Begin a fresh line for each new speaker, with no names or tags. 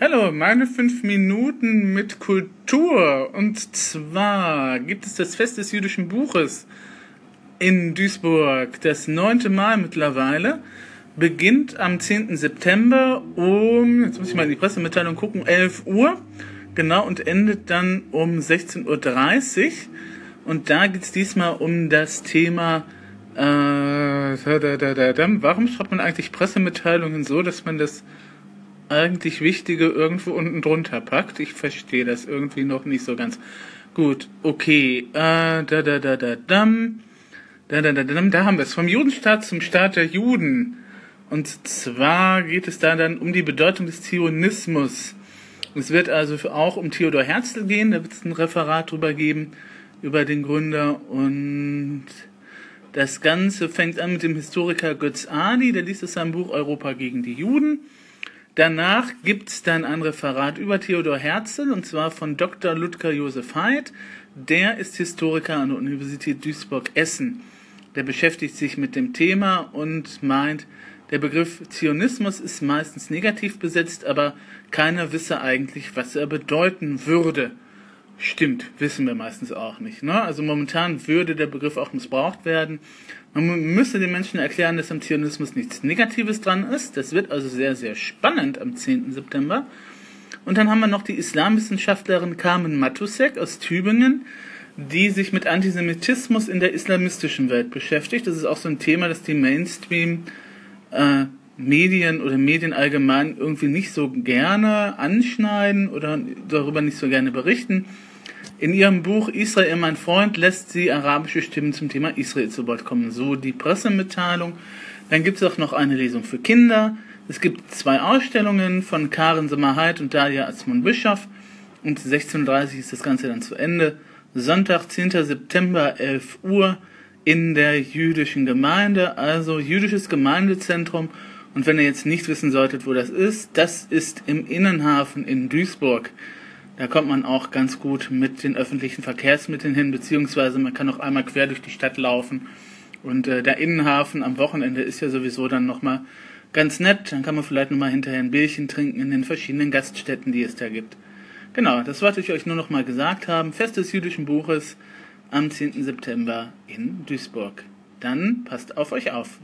Hallo, meine fünf Minuten mit Kultur. Und zwar gibt es das Fest des jüdischen Buches in Duisburg, das neunte Mal mittlerweile. Beginnt am 10. September um, jetzt muss ich mal in die Pressemitteilung gucken, 11 Uhr. Genau, und endet dann um 16.30 Uhr. Und da geht es diesmal um das Thema äh, warum schreibt man eigentlich Pressemitteilungen so, dass man das eigentlich Wichtige irgendwo unten drunter packt. Ich verstehe das irgendwie noch nicht so ganz. Gut, okay. Äh, da, da, da, da, dam. Da, da, da, da, da haben wir es. Vom Judenstaat zum Staat der Juden. Und zwar geht es da dann um die Bedeutung des Zionismus. Es wird also auch um Theodor Herzl gehen, da wird es ein Referat drüber geben, über den Gründer. Und das Ganze fängt an mit dem Historiker Götz Adi, der liest es sein Buch Europa gegen die Juden. Danach gibt es dann ein Referat über Theodor Herzl und zwar von Dr. Ludger Josef Haidt. Der ist Historiker an der Universität Duisburg-Essen. Der beschäftigt sich mit dem Thema und meint, der Begriff Zionismus ist meistens negativ besetzt, aber keiner wisse eigentlich, was er bedeuten würde. Stimmt, wissen wir meistens auch nicht. Ne? Also momentan würde der Begriff auch missbraucht werden. Man müsste den Menschen erklären, dass am Zionismus nichts Negatives dran ist. Das wird also sehr, sehr spannend am 10. September. Und dann haben wir noch die Islamwissenschaftlerin Carmen Matusek aus Tübingen, die sich mit Antisemitismus in der islamistischen Welt beschäftigt. Das ist auch so ein Thema, das die Mainstream äh, Medien oder Medien allgemein irgendwie nicht so gerne anschneiden oder darüber nicht so gerne berichten. In ihrem Buch Israel mein Freund lässt sie arabische Stimmen zum Thema Israel zu Wort kommen. So die Pressemitteilung. Dann gibt es auch noch eine Lesung für Kinder. Es gibt zwei Ausstellungen von Karen Sommerheit und Dalia Asmund Bischof. Und 16.30 ist das Ganze dann zu Ende. Sonntag, 10. September, 11 Uhr in der jüdischen Gemeinde, also jüdisches Gemeindezentrum. Und wenn ihr jetzt nicht wissen solltet, wo das ist, das ist im Innenhafen in Duisburg. Da kommt man auch ganz gut mit den öffentlichen Verkehrsmitteln hin, beziehungsweise man kann auch einmal quer durch die Stadt laufen. Und äh, der Innenhafen am Wochenende ist ja sowieso dann nochmal ganz nett. Dann kann man vielleicht nochmal hinterher ein Bierchen trinken in den verschiedenen Gaststätten, die es da gibt. Genau, das wollte ich euch nur nochmal gesagt haben. Fest des jüdischen Buches am 10. September in Duisburg. Dann passt auf euch auf.